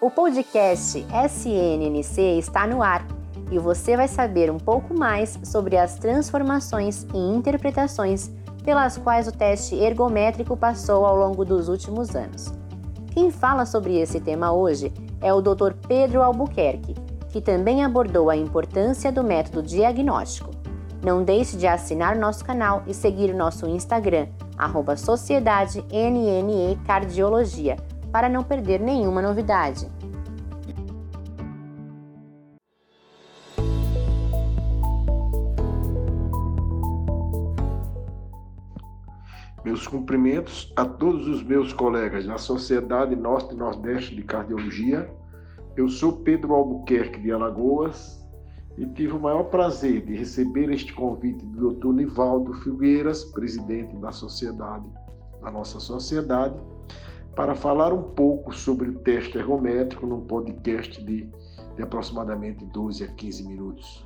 O podcast SNNC está no ar e você vai saber um pouco mais sobre as transformações e interpretações pelas quais o teste ergométrico passou ao longo dos últimos anos. Quem fala sobre esse tema hoje é o Dr. Pedro Albuquerque, que também abordou a importância do método diagnóstico. Não deixe de assinar nosso canal e seguir nosso Instagram, arroba Sociedade NNE Cardiologia, para não perder nenhuma novidade. Meus cumprimentos a todos os meus colegas da Sociedade Norte e Nordeste de Cardiologia. Eu sou Pedro Albuquerque de Alagoas e tive o maior prazer de receber este convite do Dr. Nivaldo Figueiras, presidente da sociedade, da nossa sociedade, para falar um pouco sobre o teste ergométrico num podcast de, de aproximadamente 12 a 15 minutos.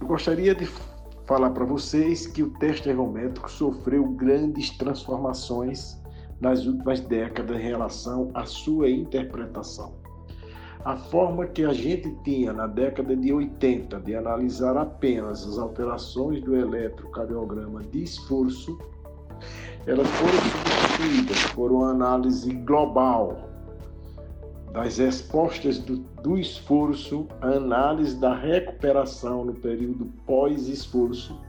Eu gostaria de falar para vocês que o teste ergométrico sofreu grandes transformações nas últimas décadas em relação à sua interpretação. A forma que a gente tinha na década de 80 de analisar apenas as alterações do eletrocardiograma de esforço, elas foram substituídas por uma análise global das respostas do, do esforço, a análise da recuperação no período pós-esforço,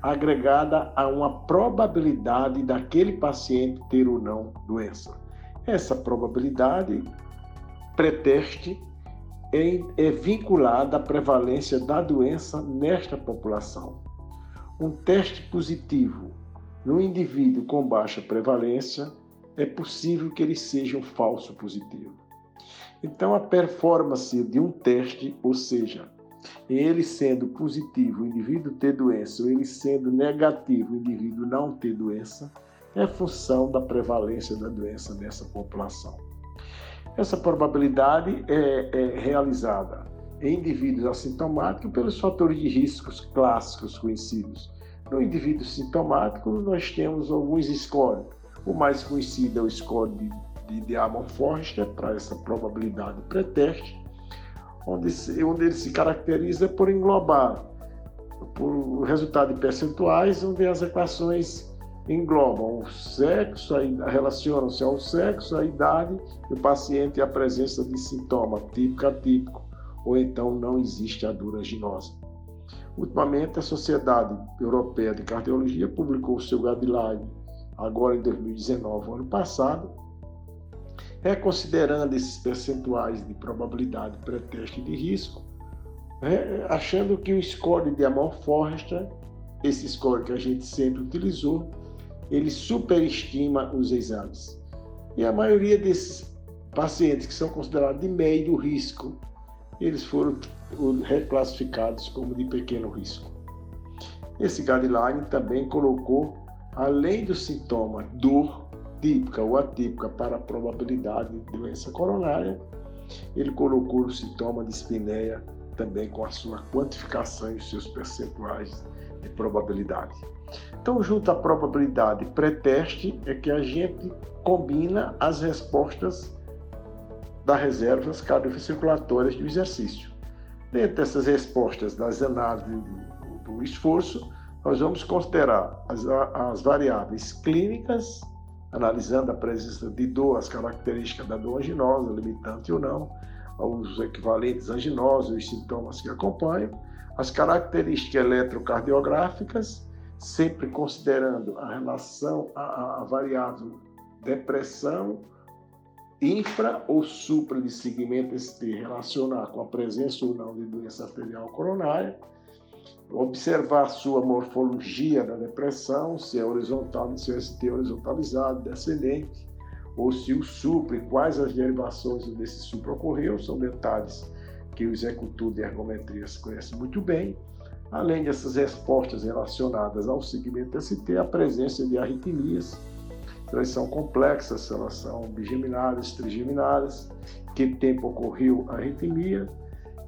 agregada a uma probabilidade daquele paciente ter ou não doença. Essa probabilidade pré-teste é, é vinculada à prevalência da doença nesta população. Um teste positivo no indivíduo com baixa prevalência é possível que ele seja um falso positivo. Então, a performance de um teste, ou seja, ele sendo positivo, o indivíduo ter doença, ou ele sendo negativo, o indivíduo não ter doença, é função da prevalência da doença nessa população. Essa probabilidade é, é realizada em indivíduos assintomáticos pelos fatores de riscos clássicos conhecidos. No indivíduo sintomático, nós temos alguns scores. O mais conhecido é o score de de Diamond Forrester para essa probabilidade pré-teste, onde, onde ele se caracteriza por englobar por resultado de percentuais, onde as equações englobam o sexo, relacionam-se ao sexo, a idade do paciente e a presença de sintoma típico atípico, ou então não existe a duraginosa. Ultimamente, a Sociedade Europeia de Cardiologia publicou o seu guideline, agora em 2019, ano passado, reconsiderando esses percentuais de probabilidade pré-teste de risco, né, achando que o score de Amor Forrester, esse score que a gente sempre utilizou, ele superestima os exames. E a maioria desses pacientes que são considerados de médio risco, eles foram reclassificados como de pequeno risco. Esse guideline também colocou, além do sintoma dor, típica ou atípica para a probabilidade de doença coronária. Ele colocou o sintoma de espineia também com a sua quantificação e os seus percentuais de probabilidade. Então, junto à probabilidade pré-teste, é que a gente combina as respostas das reservas cardiocirculatórias do exercício. Dentre essas respostas das análises do esforço, nós vamos considerar as, as variáveis clínicas, analisando a presença de dor, as características da dor anginosa, limitante ou não, os equivalentes anginosos, os sintomas que acompanham, as características eletrocardiográficas, sempre considerando a relação, a, a variável depressão, infra ou supra de segmento ST relacionar com a presença ou não de doença arterial coronária, observar sua morfologia da depressão, se é horizontal, se é ST horizontalizado, descendente, ou se o supra e quais as derivações desse supra ocorreu, são detalhes que o executor de ergometria se conhece muito bem. Além dessas respostas relacionadas ao segmento ST, a presença de arritmias, elas são complexas, elas são bigeminadas, trigeminadas, que tempo ocorreu a arritmia,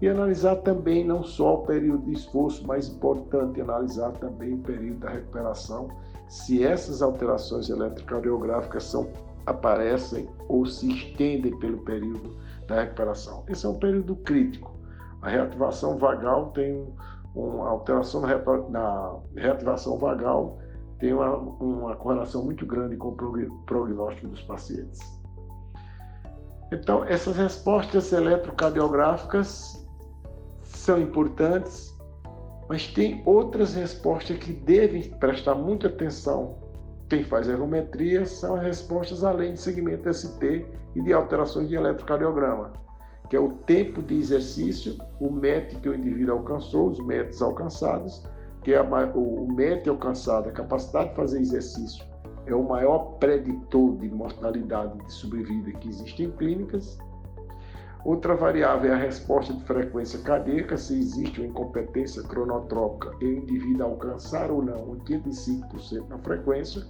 e analisar também não só o período de esforço, mas importante analisar também o período da recuperação, se essas alterações eletrocardiográficas são aparecem ou se estendem pelo período da recuperação. Esse é um período crítico. A reativação vagal tem uma alteração na reativação vagal tem uma, uma correlação muito grande com o prognóstico dos pacientes. Então, essas respostas eletrocardiográficas são importantes, mas tem outras respostas que devem prestar muita atenção. Quem faz ergometria são as respostas além de segmento ST e de alterações de eletrocardiograma, que é o tempo de exercício, o MET que o indivíduo alcançou, os METs alcançados, que é o MET alcançado, a capacidade de fazer exercício, é o maior preditor de mortalidade de sobrevida que existe em clínicas. Outra variável é a resposta de frequência cardíaca, se existe uma incompetência cronotrópica e o indivíduo alcançar ou não 85% na frequência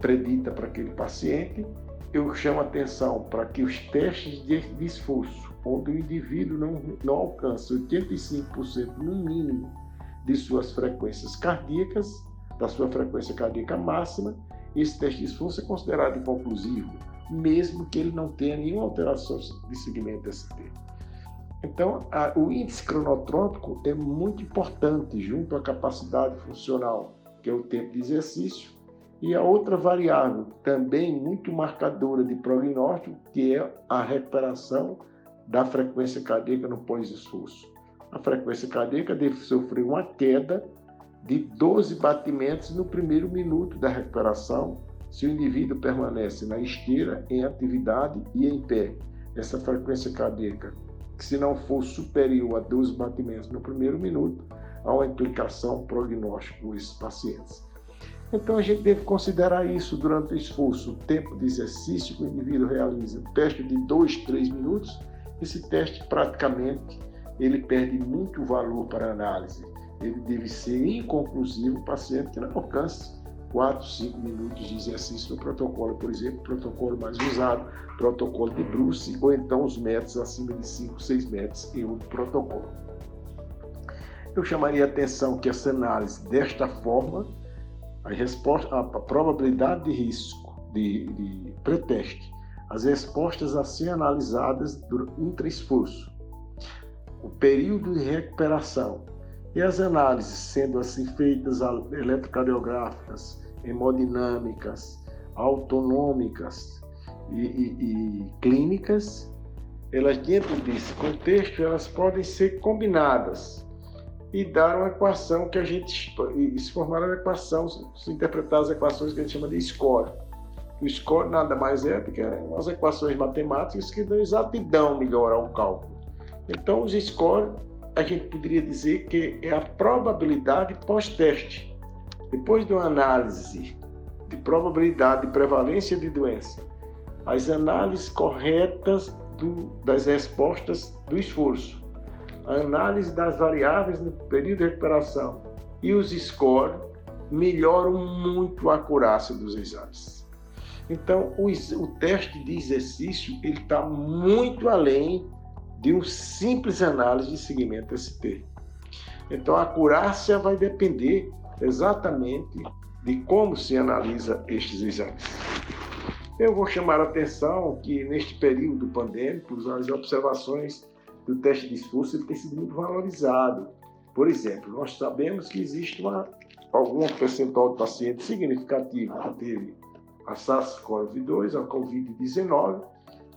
predita para aquele paciente. Eu chamo atenção para que os testes de esforço, onde o indivíduo não, não alcança 85% no mínimo de suas frequências cardíacas, da sua frequência cardíaca máxima, esse teste de esforço é considerado inconclusivo, mesmo que ele não tenha nenhuma alteração de segmento ST. Então, a, o índice cronotrópico é muito importante junto à capacidade funcional, que é o tempo de exercício, e a outra variável, também muito marcadora de prognóstico, que é a recuperação da frequência cardíaca no pós-esforço. A frequência cardíaca deve sofrer uma queda de 12 batimentos no primeiro minuto da recuperação, se o indivíduo permanece na esteira, em atividade e em pé. Essa frequência cardíaca, que se não for superior a 12 batimentos no primeiro minuto, há uma implicação prognóstica nesses pacientes. Então a gente deve considerar isso durante o esforço, o tempo de exercício que o indivíduo realiza, um teste de 2, 3 minutos, esse teste praticamente ele perde muito valor para análise. Ele deve ser inconclusivo o paciente que não alcance 4, 5 minutos de exercício no protocolo, por exemplo, protocolo mais usado, protocolo de Bruce, ou então os metros acima de 5, 6 metros em outro protocolo. Eu chamaria a atenção que essa análise, desta forma, a, resposta, a probabilidade de risco de, de pré-teste, as respostas a ser analisadas intra-esforço, o período de recuperação e as análises sendo assim feitas eletrocardiográficas, hemodinâmicas, autonômicas e, e, e clínicas, elas dentro desse contexto elas podem ser combinadas e dar uma equação que a gente se formar uma equação, se interpretar as equações que a gente chama de score. O score nada mais é do que umas equações matemáticas que dão exatidão melhor ao cálculo. Então, os score, a gente poderia dizer que é a probabilidade pós-teste. Depois de uma análise de probabilidade de prevalência de doença, as análises corretas do, das respostas do esforço, a análise das variáveis no período de recuperação e os scores melhoram muito a acurácia dos exames. Então, o, o teste de exercício ele está muito além de uma simples análise de segmento ST. Então, a acurácia vai depender exatamente de como se analisa estes exames. Eu vou chamar a atenção que, neste período pandêmico, as observações do teste de esforço têm sido muito valorizado. Por exemplo, nós sabemos que existe uma, algum percentual de pacientes significativo que teve a SARS-CoV-2, a COVID-19,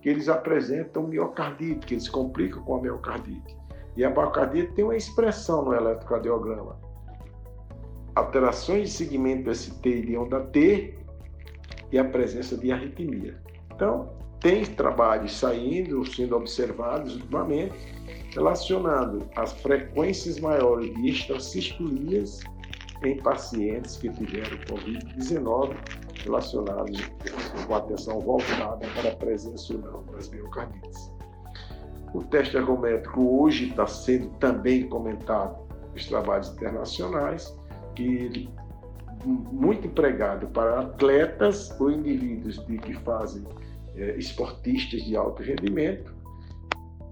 que eles apresentam miocardite, que eles complicam com a miocardite. E a miocardite tem uma expressão no eletrocardiograma. Alterações de segmento ST e onda T e a presença de arritmia. Então, tem trabalhos saindo, sendo observados ultimamente, relacionando as frequências maiores de extracistolias em pacientes que tiveram Covid-19 relacionados com atenção voltada para a presença ou não das miocardites. O teste ergométrico hoje está sendo também comentado nos trabalhos internacionais, que ele muito empregado para atletas ou indivíduos de, que fazem é, esportistas de alto rendimento,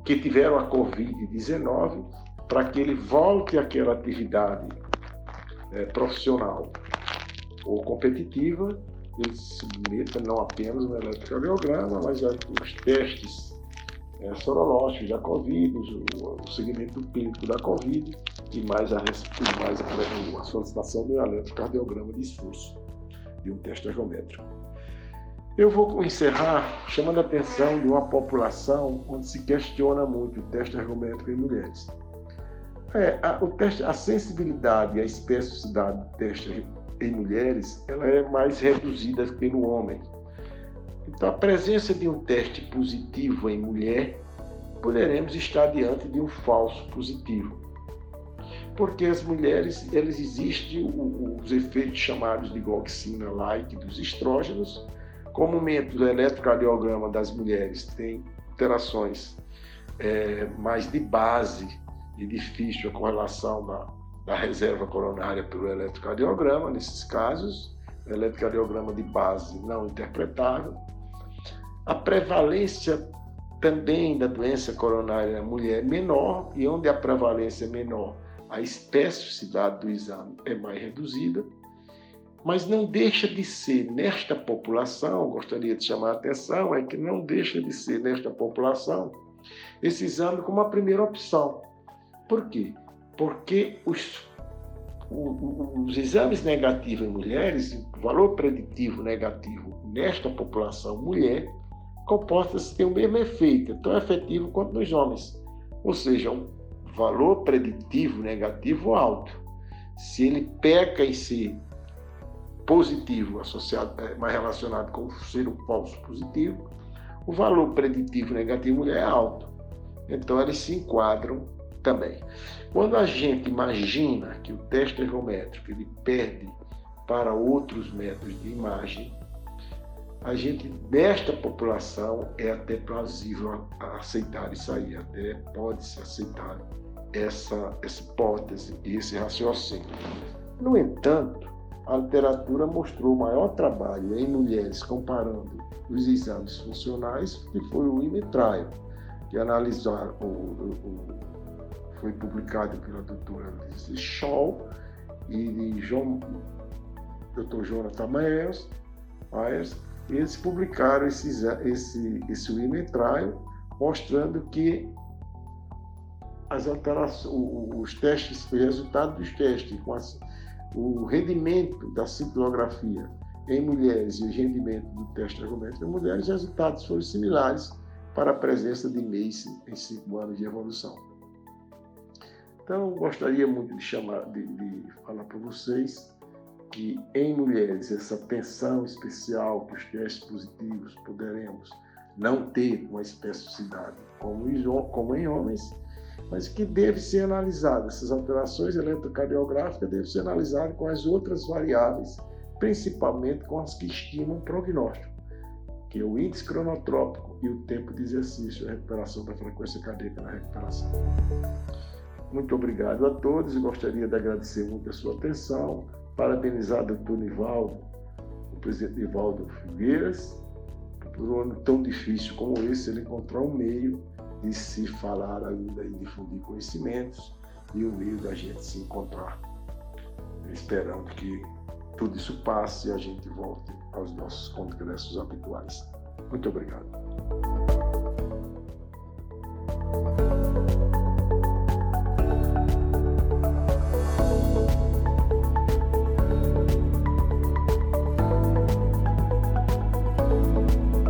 que tiveram a Covid-19, para que ele volte àquela atividade é, profissional ou competitiva ele submeta não apenas ao eletrocardiograma, mas os testes é, sorológicos da Covid, o, o segmento clínico da Covid e mais a, mais a, a solicitação do eletrocardiograma de esforço de um teste ergométrico. Eu vou encerrar chamando a atenção de uma população onde se questiona muito o teste ergométrico em mulheres. É, a, o teste, a sensibilidade e a especificidade do teste em mulheres ela é mais reduzida que no homem. Então, a presença de um teste positivo em mulher, poderemos estar diante de um falso positivo. Porque as mulheres, eles existem os efeitos chamados de goxina-like dos estrógenos. Comumente, o eletrocardiograma das mulheres tem alterações é, mais de base e difícil a correlação da, da reserva coronária pelo eletrocardiograma, nesses casos, eletrocardiograma de base não interpretável. A prevalência também da doença coronária na mulher é menor, e onde a prevalência é menor, a especificidade do exame é mais reduzida. Mas não deixa de ser, nesta população, gostaria de chamar a atenção, é que não deixa de ser, nesta população, esse exame como a primeira opção. Por quê? Porque os, os exames negativos em mulheres, o valor preditivo negativo nesta população mulher, compostas têm o mesmo efeito, tão efetivo quanto nos homens. Ou seja, um valor preditivo negativo alto. Se ele peca em si positivo, associado, é, mais relacionado com ser um falso positivo, o valor preditivo negativo mulher é alto. Então eles se enquadram também. Quando a gente imagina que o teste ergométrico ele perde para outros métodos de imagem, a gente, nesta população, é até plausível aceitar isso aí, até pode-se aceitar essa, essa hipótese e esse raciocínio. No entanto, a literatura mostrou maior trabalho em mulheres comparando os exames funcionais, que foi o Imetraio, que analisaram o, o, foi publicado pela doutora Liz Shaw e João, Dr. Jonathan Myers, eles publicaram esse, esse, esse women trial, mostrando que as alterações, os testes, o resultado dos testes, com as, o rendimento da cintilografia em mulheres e o rendimento do teste ergométrico em mulheres, os resultados foram similares para a presença de MACE em cinco anos de evolução. Então, gostaria muito de chamar, de, de falar para vocês que em mulheres essa tensão especial que os testes positivos poderemos não ter uma especificidade como, como em homens, mas que deve ser analisada. Essas alterações eletrocardiográficas devem ser analisadas com as outras variáveis, principalmente com as que estimam o prognóstico, que é o índice cronotrópico e o tempo de exercício, a recuperação da frequência cardíaca na recuperação. Muito obrigado a todos e gostaria de agradecer muito a sua atenção, parabenizar o doutor Nivaldo, o presidente Nivaldo Figueiras, por um ano tão difícil como esse, ele encontrou um meio de se falar ainda e difundir conhecimentos e o meio da gente se encontrar, esperando que tudo isso passe e a gente volte aos nossos congressos habituais. Muito obrigado.